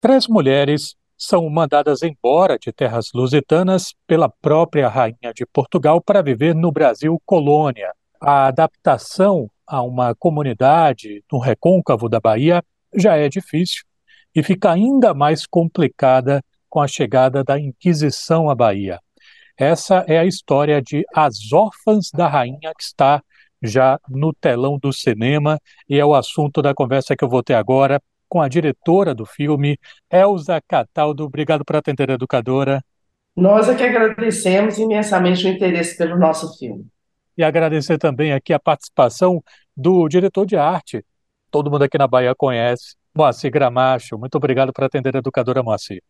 Três mulheres são mandadas embora de terras lusitanas pela própria rainha de Portugal para viver no Brasil colônia. A adaptação a uma comunidade no recôncavo da Bahia já é difícil e fica ainda mais complicada com a chegada da Inquisição à Bahia. Essa é a história de As Órfãs da Rainha, que está já no telão do cinema, e é o assunto da conversa que eu vou ter agora com a diretora do filme, Elza Cataldo. Obrigado por atender a educadora. Nós é que agradecemos imensamente o interesse pelo nosso filme. E agradecer também aqui a participação do diretor de arte, todo mundo aqui na Bahia conhece, Moacir Gramacho. Muito obrigado por atender a educadora Moacir.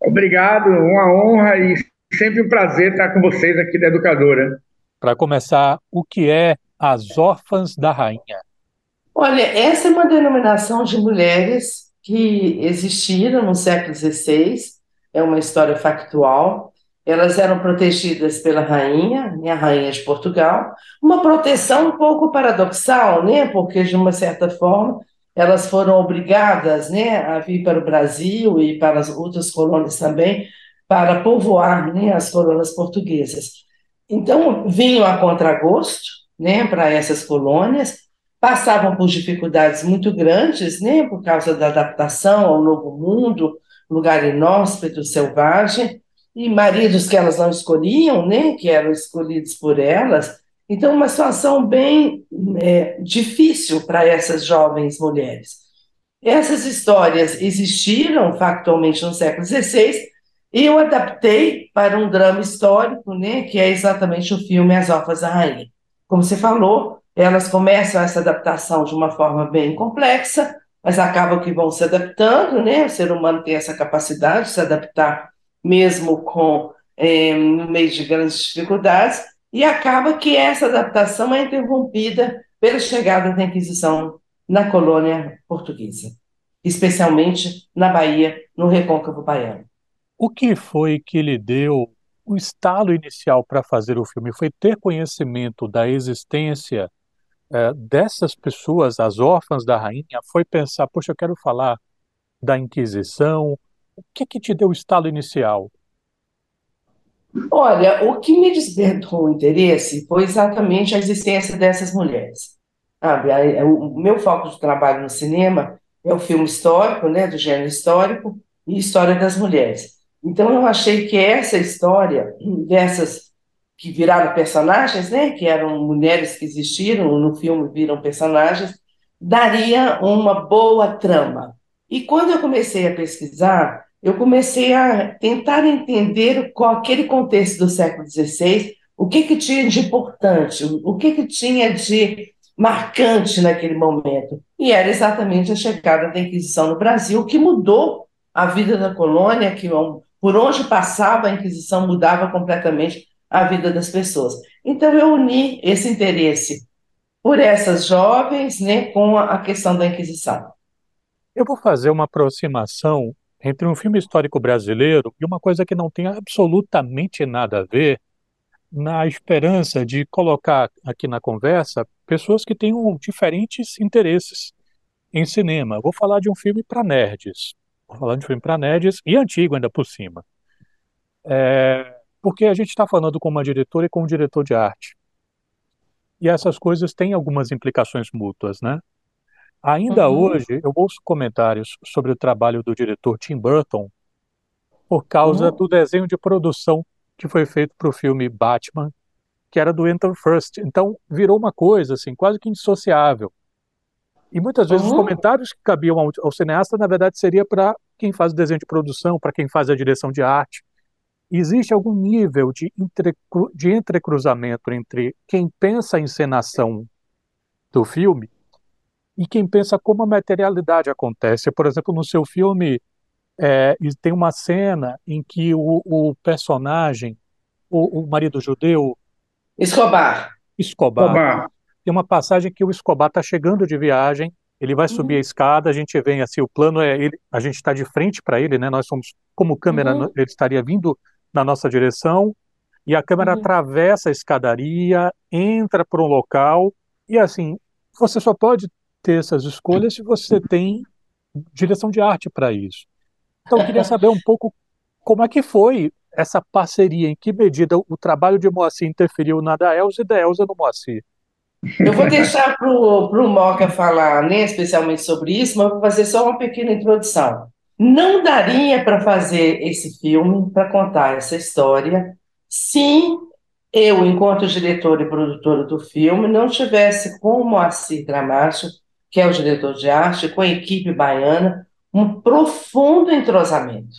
Obrigado, uma honra e sempre um prazer estar com vocês aqui da Educadora. Para começar, o que é As Órfãs da Rainha? Olha, essa é uma denominação de mulheres que existiram no século XVI, é uma história factual. Elas eram protegidas pela rainha, né, a rainha de Portugal, uma proteção um pouco paradoxal, né, porque de uma certa forma elas foram obrigadas, né, a vir para o Brasil e para as outras colônias também, para povoar, né, as colônias portuguesas. Então vinham a contragosto, né, para essas colônias passavam por dificuldades muito grandes, né, por causa da adaptação ao novo mundo, lugar inóspito, selvagem, e maridos que elas não escolhiam, né, que eram escolhidos por elas. Então, uma situação bem é, difícil para essas jovens mulheres. Essas histórias existiram factualmente no século XVI e eu adaptei para um drama histórico, né, que é exatamente o filme As Órfãs da Rainha. Como você falou, elas começam essa adaptação de uma forma bem complexa, mas acabam que vão se adaptando, né? O ser humano tem essa capacidade de se adaptar mesmo com é, no meio de grandes dificuldades, e acaba que essa adaptação é interrompida pela chegada da Inquisição na colônia portuguesa, especialmente na Bahia, no recôncavo baiano. O que foi que lhe deu o estalo inicial para fazer o filme? Foi ter conhecimento da existência é, dessas pessoas, as órfãs da rainha, foi pensar, poxa, eu quero falar da Inquisição. O que que te deu o estalo inicial? Olha, o que me despertou o interesse foi exatamente a existência dessas mulheres. Sabe? O meu foco de trabalho no cinema é o filme histórico, né, do gênero histórico, e história das mulheres. Então eu achei que essa história dessas que viraram personagens, né, que eram mulheres que existiram no filme, viram personagens, daria uma boa trama. E quando eu comecei a pesquisar, eu comecei a tentar entender qual aquele contexto do século XVI, o que que tinha de importante, o que que tinha de marcante naquele momento. E era exatamente a chegada da Inquisição no Brasil, que mudou a vida da colônia, que por onde passava a Inquisição mudava completamente a vida das pessoas. Então, eu uni esse interesse por essas jovens né, com a questão da Inquisição. Eu vou fazer uma aproximação entre um filme histórico brasileiro e uma coisa que não tem absolutamente nada a ver, na esperança de colocar aqui na conversa pessoas que tenham diferentes interesses em cinema. Vou falar de um filme para nerds. Vou falar de um filme para nerds e antigo ainda por cima. É, porque a gente está falando com uma diretora e com um diretor de arte. E essas coisas têm algumas implicações mútuas, né? Ainda uhum. hoje, eu ouço comentários sobre o trabalho do diretor Tim Burton por causa uhum. do desenho de produção que foi feito para o filme Batman, que era do Enter First. Então, virou uma coisa assim, quase que indissociável. E muitas vezes uhum. os comentários que cabiam ao, ao cineasta, na verdade, seria para quem faz o desenho de produção, para quem faz a direção de arte existe algum nível de, entrecru, de entrecruzamento entre quem pensa a encenação do filme e quem pensa como a materialidade acontece. Por exemplo, no seu filme é, tem uma cena em que o, o personagem, o, o, marido judeu... Escobar. Escobar. Escobar. Tem uma passagem que o Escobar está chegando de viagem, ele vai subir uhum. a escada, a gente vem assim, o plano é ele, a gente está de frente para ele, né? Nós somos como câmera, uhum. ele estaria vindo na nossa direção e a câmera uhum. atravessa a escadaria, entra para um local e assim, você só pode ter essas escolhas se você tem direção de arte para isso. Então, eu queria saber um pouco como é que foi essa parceria, em que medida o trabalho de Moacir interferiu na da Elza e da Elza no Moacir. Eu vou deixar para o Moca falar né, especialmente sobre isso, mas vou fazer só uma pequena introdução. Não daria para fazer esse filme, para contar essa história, se eu, enquanto diretora e produtora do filme, não tivesse com o Moacir Gramacho, que é o diretor de arte, com a equipe baiana, um profundo entrosamento.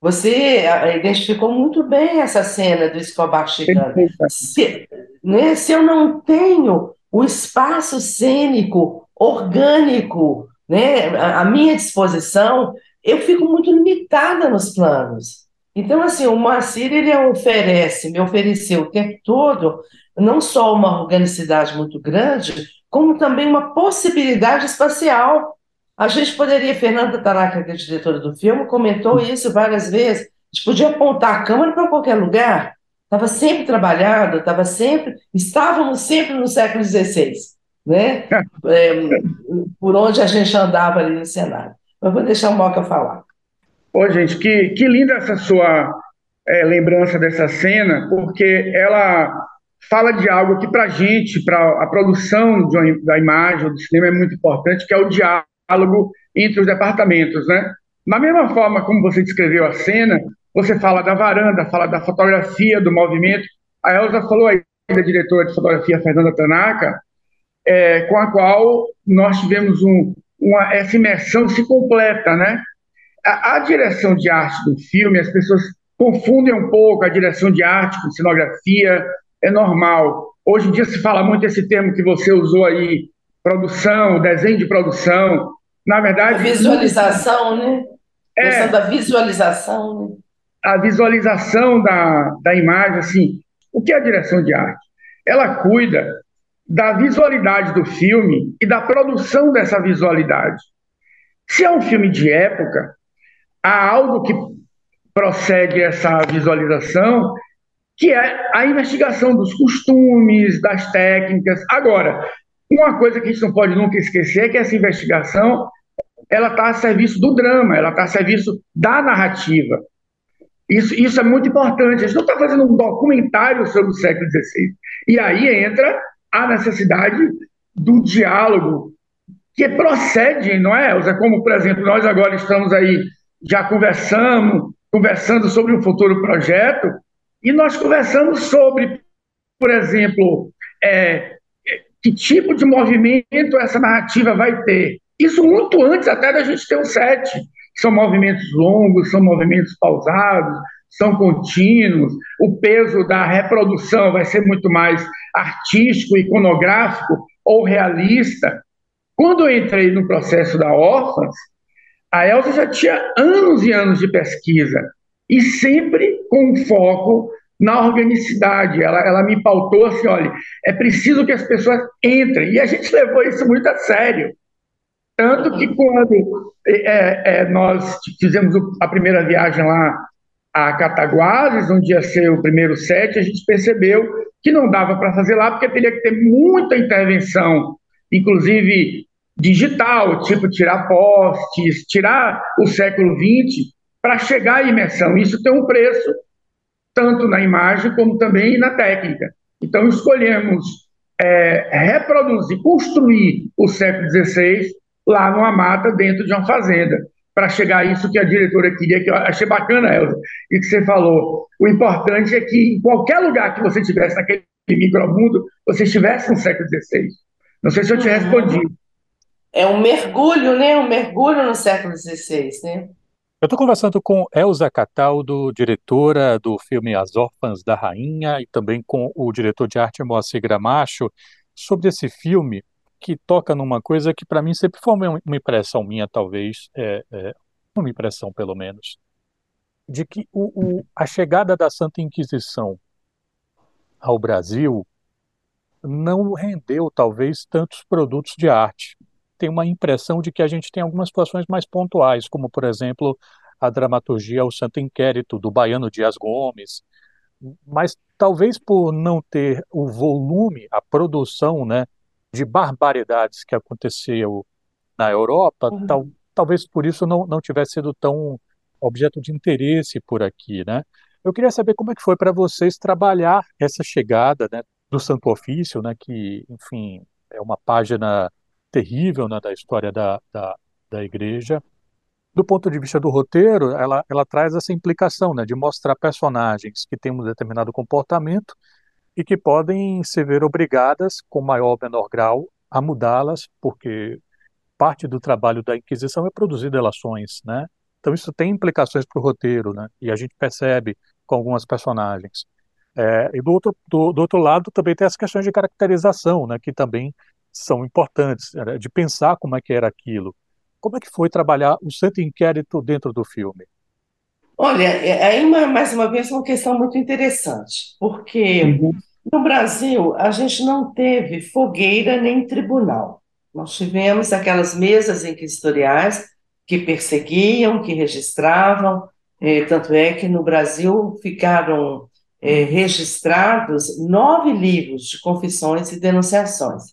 Você ah, identificou muito bem essa cena do Escobar chegando. Se, né, se eu não tenho o espaço cênico, orgânico, né, à minha disposição, eu fico muito limitada nos planos. Então, assim, o Moacir, ele oferece, me ofereceu o tempo todo, não só uma organicidade muito grande, como também uma possibilidade espacial. A gente poderia, Fernanda Tanaka, que é diretora do filme, comentou isso várias vezes, a gente podia apontar a câmera para qualquer lugar, estava sempre trabalhado, estava sempre, estávamos sempre no século XVI, né? É, por onde a gente andava ali no cenário. Mas vou deixar o Moca falar. Ô, gente, que, que linda essa sua é, lembrança dessa cena, porque ela fala de algo que, para a gente, para a produção uma, da imagem, do cinema, é muito importante, que é o diálogo entre os departamentos, né? Na mesma forma como você descreveu a cena, você fala da varanda, fala da fotografia, do movimento. A Elza falou aí da diretora de fotografia, Fernanda Tanaka, é, com a qual nós tivemos um, uma, essa imersão se completa, né? a, a, direção de arte do filme, as pessoas confundem um pouco a direção de arte com cenografia, é normal. Hoje em dia se fala muito esse termo que você usou aí, produção, desenho de produção. Na verdade. A visualização, né? É, da visualização, né? A visualização da, da imagem, assim. O que é a direção de arte? Ela cuida da visualidade do filme e da produção dessa visualidade. Se é um filme de época, há algo que procede essa visualização, que é a investigação dos costumes, das técnicas. Agora, uma coisa que a gente não pode nunca esquecer é que essa investigação ela está a serviço do drama, ela está a serviço da narrativa. Isso, isso é muito importante. A gente não está fazendo um documentário sobre o século XVI. E aí entra a necessidade do diálogo que procede, não é, Elza? Como, por exemplo, nós agora estamos aí já conversamos, conversando sobre um futuro projeto, e nós conversamos sobre, por exemplo, é, que tipo de movimento essa narrativa vai ter. Isso muito antes até da gente ter um set. São movimentos longos, são movimentos pausados, são contínuos. O peso da reprodução vai ser muito mais artístico, iconográfico ou realista. Quando eu entrei no processo da Órfãs, a Elsa já tinha anos e anos de pesquisa e sempre com foco na organicidade. Ela, ela me pautou assim: olha, é preciso que as pessoas entrem. E a gente levou isso muito a sério. Tanto que quando é, é, nós fizemos a primeira viagem lá a Cataguases, onde ia ser o primeiro set, a gente percebeu que não dava para fazer lá, porque teria que ter muita intervenção, inclusive digital, tipo tirar postes, tirar o século XX para chegar à imersão. Isso tem um preço, tanto na imagem como também na técnica. Então, escolhemos é, reproduzir, construir o século XVI lá numa mata, dentro de uma fazenda, para chegar a isso que a diretora queria, que eu achei bacana, Elza, e que você falou. O importante é que em qualquer lugar que você estivesse naquele micromundo, você estivesse no século XVI. Não sei se eu te uhum. respondi é um mergulho, né? Um mergulho no século XVI, né? Eu estou conversando com Elza Cataldo, diretora do filme As Órfãs da Rainha, e também com o diretor de arte Moacir Gramacho, sobre esse filme que toca numa coisa que para mim sempre foi uma impressão minha, talvez, é, é, uma impressão pelo menos, de que o, o, a chegada da Santa Inquisição ao Brasil não rendeu talvez tantos produtos de arte. Tem uma impressão de que a gente tem algumas situações mais pontuais, como, por exemplo, a dramaturgia O Santo Inquérito, do baiano Dias Gomes, mas talvez por não ter o volume, a produção né, de barbaridades que aconteceu na Europa, uhum. tal, talvez por isso não, não tivesse sido tão objeto de interesse por aqui, né? Eu queria saber como é que foi para vocês trabalhar essa chegada, né, do Santo Ofício, né, que, enfim, é uma página terrível, né, da história da, da, da igreja. Do ponto de vista do roteiro, ela, ela traz essa implicação, né, de mostrar personagens que têm um determinado comportamento e que podem se ver obrigadas, com maior ou menor grau, a mudá-las, porque parte do trabalho da Inquisição é produzir delações, né? Então isso tem implicações para o roteiro, né? E a gente percebe com algumas personagens. É, e do outro, do, do, outro lado também tem as questões de caracterização, né? Que também são importantes, né? de pensar como é que era aquilo. Como é que foi trabalhar o Santo Inquérito dentro do filme? Olha, é, aí uma, mais uma vez uma questão muito interessante, porque uhum. no Brasil a gente não teve fogueira nem tribunal. Nós tivemos aquelas mesas inquisitoriais que perseguiam, que registravam, eh, tanto é que no Brasil ficaram eh, registrados nove livros de confissões e denunciações.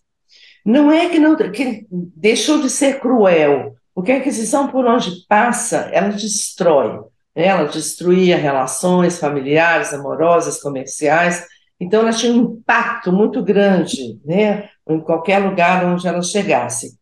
Não é que, não, que deixou de ser cruel, porque a Inquisição, por onde passa, ela destrói. Ela destruía relações familiares, amorosas, comerciais. Então, ela tinha um impacto muito grande né, em qualquer lugar onde ela chegasse.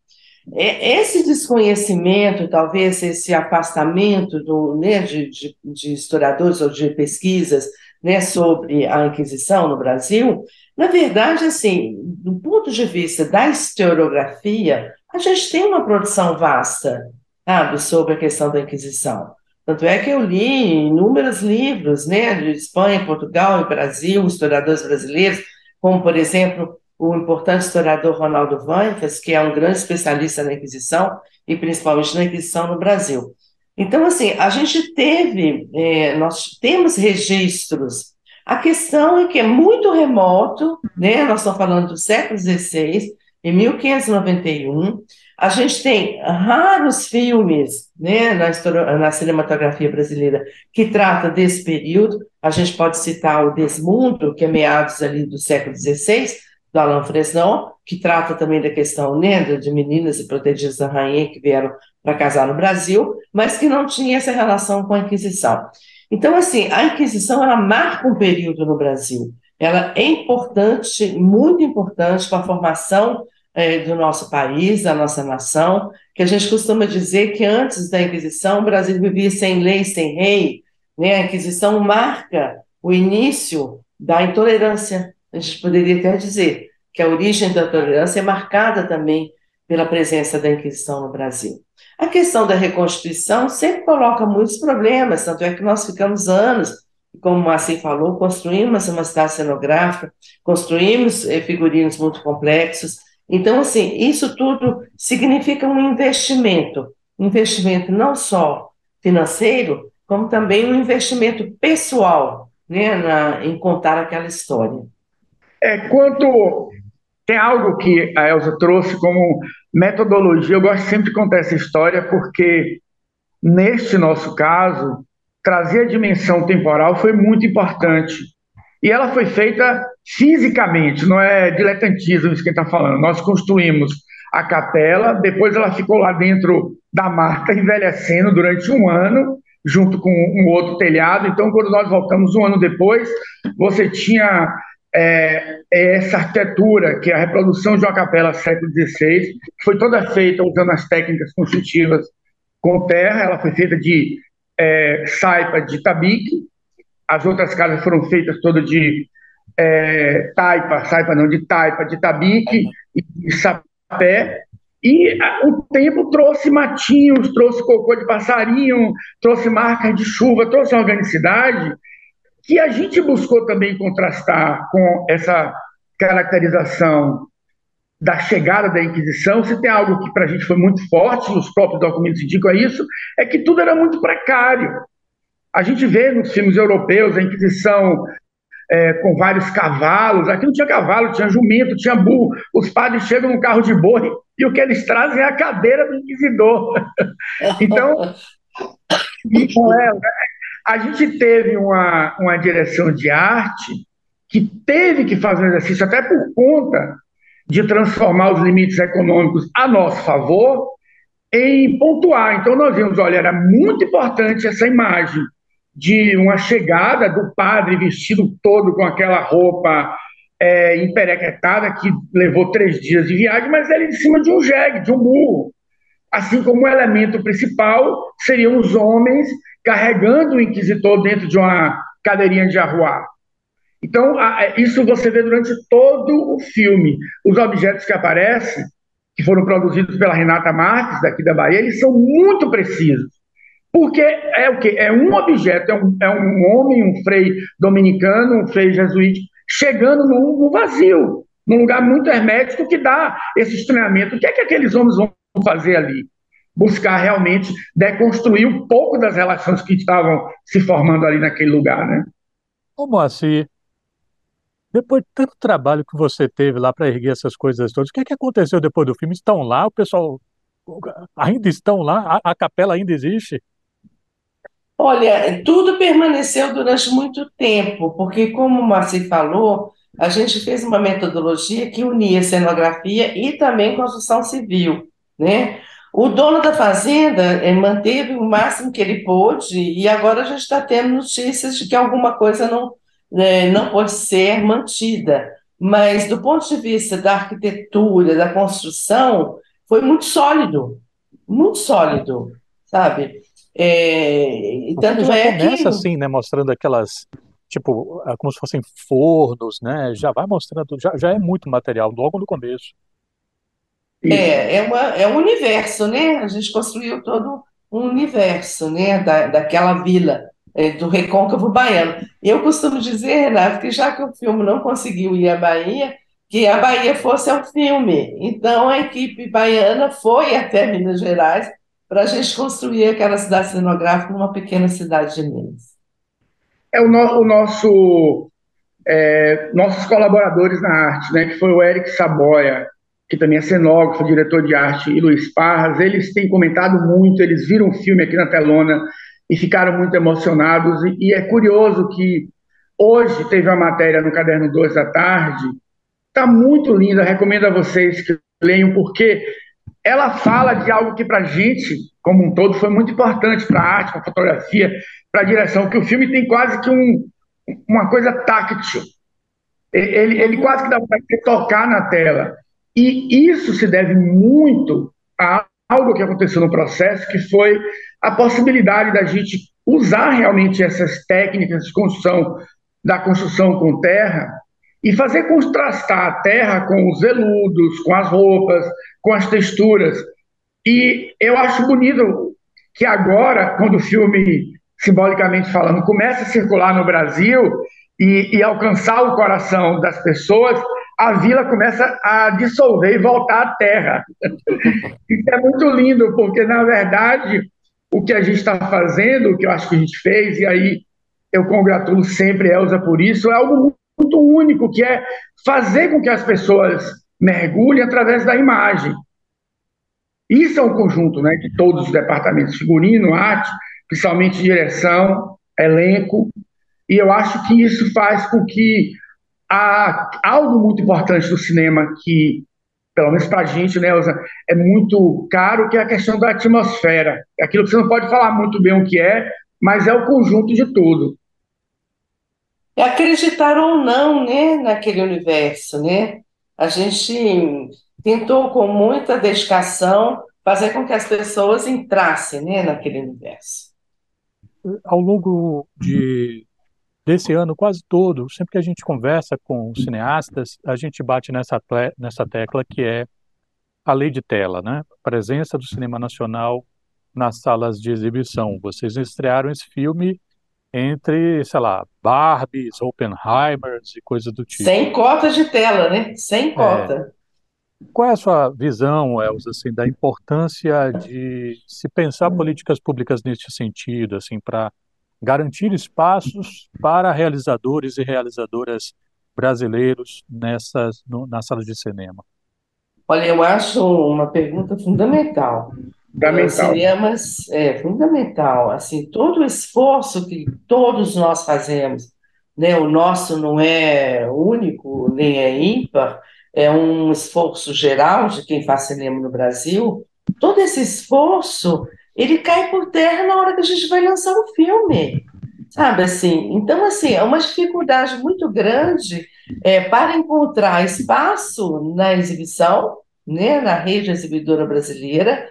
Esse desconhecimento, talvez esse afastamento do, né, de, de, de historiadores ou de pesquisas né, sobre a Inquisição no Brasil, na verdade, assim, do ponto de vista da historiografia, a gente tem uma produção vasta sabe, sobre a questão da Inquisição. Tanto é que eu li inúmeros livros né, de Espanha, Portugal e Brasil, historiadores brasileiros, como, por exemplo, o importante historiador Ronaldo Vanfas, que é um grande especialista na Inquisição, e principalmente na Inquisição no Brasil. Então, assim, a gente teve, é, nós temos registros. A questão é que é muito remoto, né? Nós estamos falando do século XVI, em 1591. A gente tem raros filmes né, na, na cinematografia brasileira que trata desse período. A gente pode citar o Desmundo, que é meados ali do século XVI, do Alain Fresnon, que trata também da questão né, de meninas e protegidas da rainha que vieram para casar no Brasil, mas que não tinha essa relação com a Inquisição. Então, assim, a Inquisição ela marca um período no Brasil. Ela é importante, muito importante para a formação é, do nosso país, da nossa nação, que a gente costuma dizer que antes da Inquisição o Brasil vivia sem lei, sem rei. Né? A Inquisição marca o início da intolerância. A gente poderia até dizer que a origem da intolerância é marcada também pela presença da Inquisição no Brasil. A questão da reconstituição sempre coloca muitos problemas, tanto é que nós ficamos anos, como o Marci falou, construímos uma cidade cenográfica, construímos eh, figurinos muito complexos. Então, assim, isso tudo significa um investimento, investimento não só financeiro, como também um investimento pessoal né, na, em contar aquela história. É, quanto tem algo que a Elza trouxe como metodologia, eu gosto sempre de contar essa história, porque neste nosso caso, trazer a dimensão temporal foi muito importante. E ela foi feita fisicamente, não é diletantismo isso que está falando. Nós construímos a capela, depois ela ficou lá dentro da marca, envelhecendo durante um ano, junto com um outro telhado. Então, quando nós voltamos um ano depois, você tinha é, é, essa arquitetura, que é a reprodução de uma capela século XVI, que foi toda feita usando as técnicas construtivas com terra, ela foi feita de é, saipa de tabique, as outras casas foram feitas todas de é, taipa, saipa não, de taipa, de tabique e de sapé, e o tempo trouxe matinhos, trouxe cocô de passarinho, trouxe marcas de chuva, trouxe organicidade, que a gente buscou também contrastar com essa caracterização da chegada da Inquisição, se tem algo que para a gente foi muito forte, os próprios documentos indicam isso, é que tudo era muito precário. A gente vê nos filmes europeus a Inquisição é, com vários cavalos, aqui não tinha cavalo, tinha jumento, tinha burro, os padres chegam no carro de boi e o que eles trazem é a cadeira do inquisidor. então, a gente teve uma, uma direção de arte que teve que fazer um exercício, até por conta de transformar os limites econômicos a nosso favor, em pontuar. Então, nós vimos, olha, era muito importante essa imagem de uma chegada do padre vestido todo com aquela roupa é, emperequetada, que levou três dias de viagem, mas ele em cima de um jegue, de um burro. Assim como o elemento principal seriam os homens carregando o inquisitor dentro de uma cadeirinha de arruar. Então, isso você vê durante todo o filme. Os objetos que aparecem, que foram produzidos pela Renata Marques, daqui da Bahia, eles são muito precisos. Porque é o quê? É um objeto, é um, é um homem, um frei dominicano, um frei jesuíta, chegando no, no vazio, num lugar muito hermético que dá esse estranhamento. O que é que aqueles homens vão fazer ali? Buscar realmente deconstruir um pouco das relações que estavam se formando ali naquele lugar, né? Ô, Moacir, depois de tanto trabalho que você teve lá para erguer essas coisas todas, o que é que aconteceu depois do filme? Estão lá, o pessoal ainda estão lá, a, a capela ainda existe? Olha, tudo permaneceu durante muito tempo, porque, como o Marci falou, a gente fez uma metodologia que unia cenografia e também construção civil, né? O dono da fazenda eh, manteve o máximo que ele pôde e agora a gente está tendo notícias de que alguma coisa não, né, não pode ser mantida. Mas, do ponto de vista da arquitetura, da construção, foi muito sólido, muito sólido, sabe? É, tanto já é começa que... assim, né, mostrando aquelas, tipo, é como se fossem fornos, né, já vai mostrando, já, já é muito material logo no começo. É, é, uma, é um universo, né, a gente construiu todo um universo, né, da, daquela vila, é, do recôncavo baiano. Eu costumo dizer, Renato, que já que o filme não conseguiu ir à Bahia, que a Bahia fosse ao filme. Então, a equipe baiana foi até Minas Gerais para a gente construir aquela cidade cenográfica numa pequena cidade de Minas. É o, no, o nosso é, nossos colaboradores na arte, né, que foi o Eric Saboia, que também é cenógrafo, diretor de arte, e Luiz Parras, eles têm comentado muito, eles viram o filme aqui na telona e ficaram muito emocionados, e, e é curioso que hoje teve uma matéria no Caderno 2 da tarde, está muito linda, recomendo a vocês que leiam, porque ela fala de algo que para a gente, como um todo, foi muito importante para a arte, para a fotografia, para a direção, que o filme tem quase que um, uma coisa táctil. Ele, ele quase que dá para tocar na tela. E isso se deve muito a algo que aconteceu no processo, que foi a possibilidade da gente usar realmente essas técnicas de construção, da construção com terra, e fazer contrastar a terra com os veludos, com as roupas, com as texturas. E eu acho bonito que agora, quando o filme, simbolicamente falando, começa a circular no Brasil e, e alcançar o coração das pessoas, a vila começa a dissolver e voltar à terra. Isso é muito lindo, porque, na verdade, o que a gente está fazendo, o que eu acho que a gente fez, e aí eu congratulo sempre a Elza por isso, é algo muito único, que é fazer com que as pessoas mergulhem através da imagem. Isso é um conjunto né, de todos os departamentos, figurino, arte, principalmente direção, elenco, e eu acho que isso faz com que há algo muito importante do cinema que, pelo menos para a gente, né, Elza, é muito caro, que é a questão da atmosfera. É aquilo que você não pode falar muito bem o que é, mas é o conjunto de tudo. É acreditar ou não, né, naquele universo, né? A gente tentou com muita dedicação fazer com que as pessoas entrassem, né, naquele universo. Ao longo de desse ano quase todo, sempre que a gente conversa com cineastas, a gente bate nessa, nessa tecla que é a lei de tela, né? Presença do cinema nacional nas salas de exibição. Vocês estrearam esse filme entre, sei lá, Barbies, Oppenheimers e coisas do tipo. Sem cota de tela, né? Sem cota. É. Qual é a sua visão, Elza, assim, da importância de se pensar políticas públicas nesse sentido, assim, para garantir espaços para realizadores e realizadoras brasileiros nessas, no, nas salas de cinema? Olha, eu acho uma pergunta fundamental. Fundamental. Cinemas é fundamental. Assim, todo o esforço que todos nós fazemos, né? O nosso não é único nem é ímpar, é um esforço geral de quem faz cinema no Brasil, todo esse esforço, ele cai por terra na hora que a gente vai lançar o filme. Sabe assim? Então, assim, é uma dificuldade muito grande é, para encontrar espaço na exibição, né, na rede exibidora brasileira,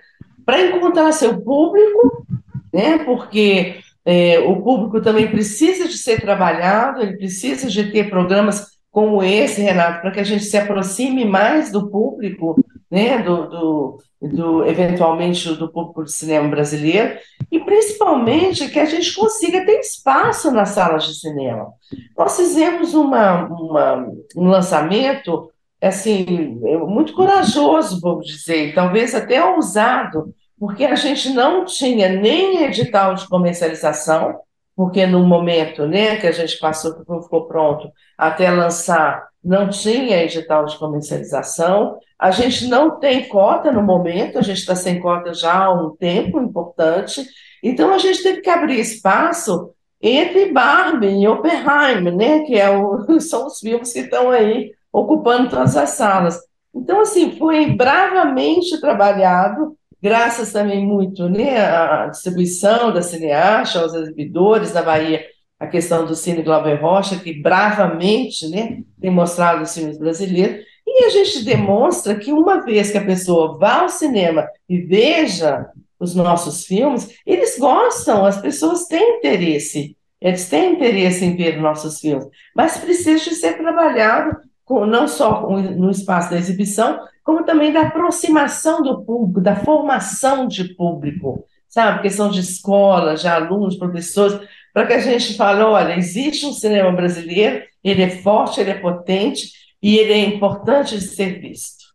para encontrar seu público, né, porque é, o público também precisa de ser trabalhado, ele precisa de ter programas como esse, Renato, para que a gente se aproxime mais do público, né, do, do, do, eventualmente do público de cinema brasileiro, e principalmente que a gente consiga ter espaço nas salas de cinema. Nós fizemos uma, uma um lançamento assim muito corajoso, vou dizer, talvez até ousado, porque a gente não tinha nem edital de comercialização, porque no momento né, que a gente passou, que ficou pronto, até lançar, não tinha edital de comercialização. A gente não tem cota no momento, a gente está sem cota já há um tempo importante. Então, a gente teve que abrir espaço entre Barbie e Oppenheimer, né, que é o, são os filmes que estão aí ocupando todas as salas. Então, assim, foi bravamente trabalhado graças também muito né, à distribuição da cineasta, aos exibidores da Bahia, a questão do Cine Glauber Rocha, que bravamente né, tem mostrado os filmes brasileiros, e a gente demonstra que uma vez que a pessoa vá ao cinema e veja os nossos filmes, eles gostam, as pessoas têm interesse, eles têm interesse em ver nossos filmes, mas precisa ser trabalhado com, não só no espaço da exibição, como também da aproximação do público, da formação de público, sabe? Questão de escola, de alunos, professores, para que a gente fale, olha, existe um cinema brasileiro, ele é forte, ele é potente e ele é importante de ser visto.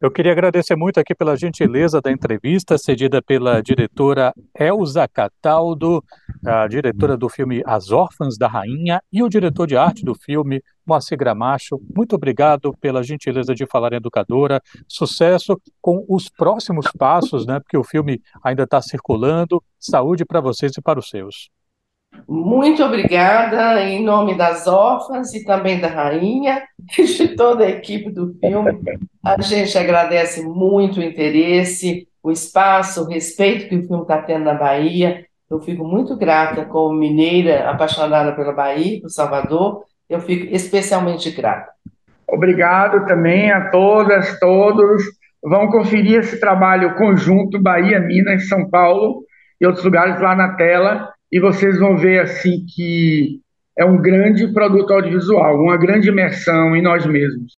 Eu queria agradecer muito aqui pela gentileza da entrevista, cedida pela diretora Elza Cataldo, a diretora do filme As Órfãs da Rainha, e o diretor de arte do filme, Moacir Gramacho. Muito obrigado pela gentileza de falar educadora. Sucesso com os próximos passos, né? Porque o filme ainda está circulando. Saúde para vocês e para os seus. Muito obrigada, em nome das órfãs e também da rainha e de toda a equipe do filme. A gente agradece muito o interesse, o espaço, o respeito que o filme está tendo na Bahia. Eu fico muito grata como mineira apaixonada pela Bahia, por Salvador. Eu fico especialmente grata. Obrigado também a todas, todos. Vão conferir esse trabalho conjunto Bahia, Minas, São Paulo e outros lugares lá na tela e vocês vão ver assim que é um grande produto audiovisual, uma grande imersão em nós mesmos.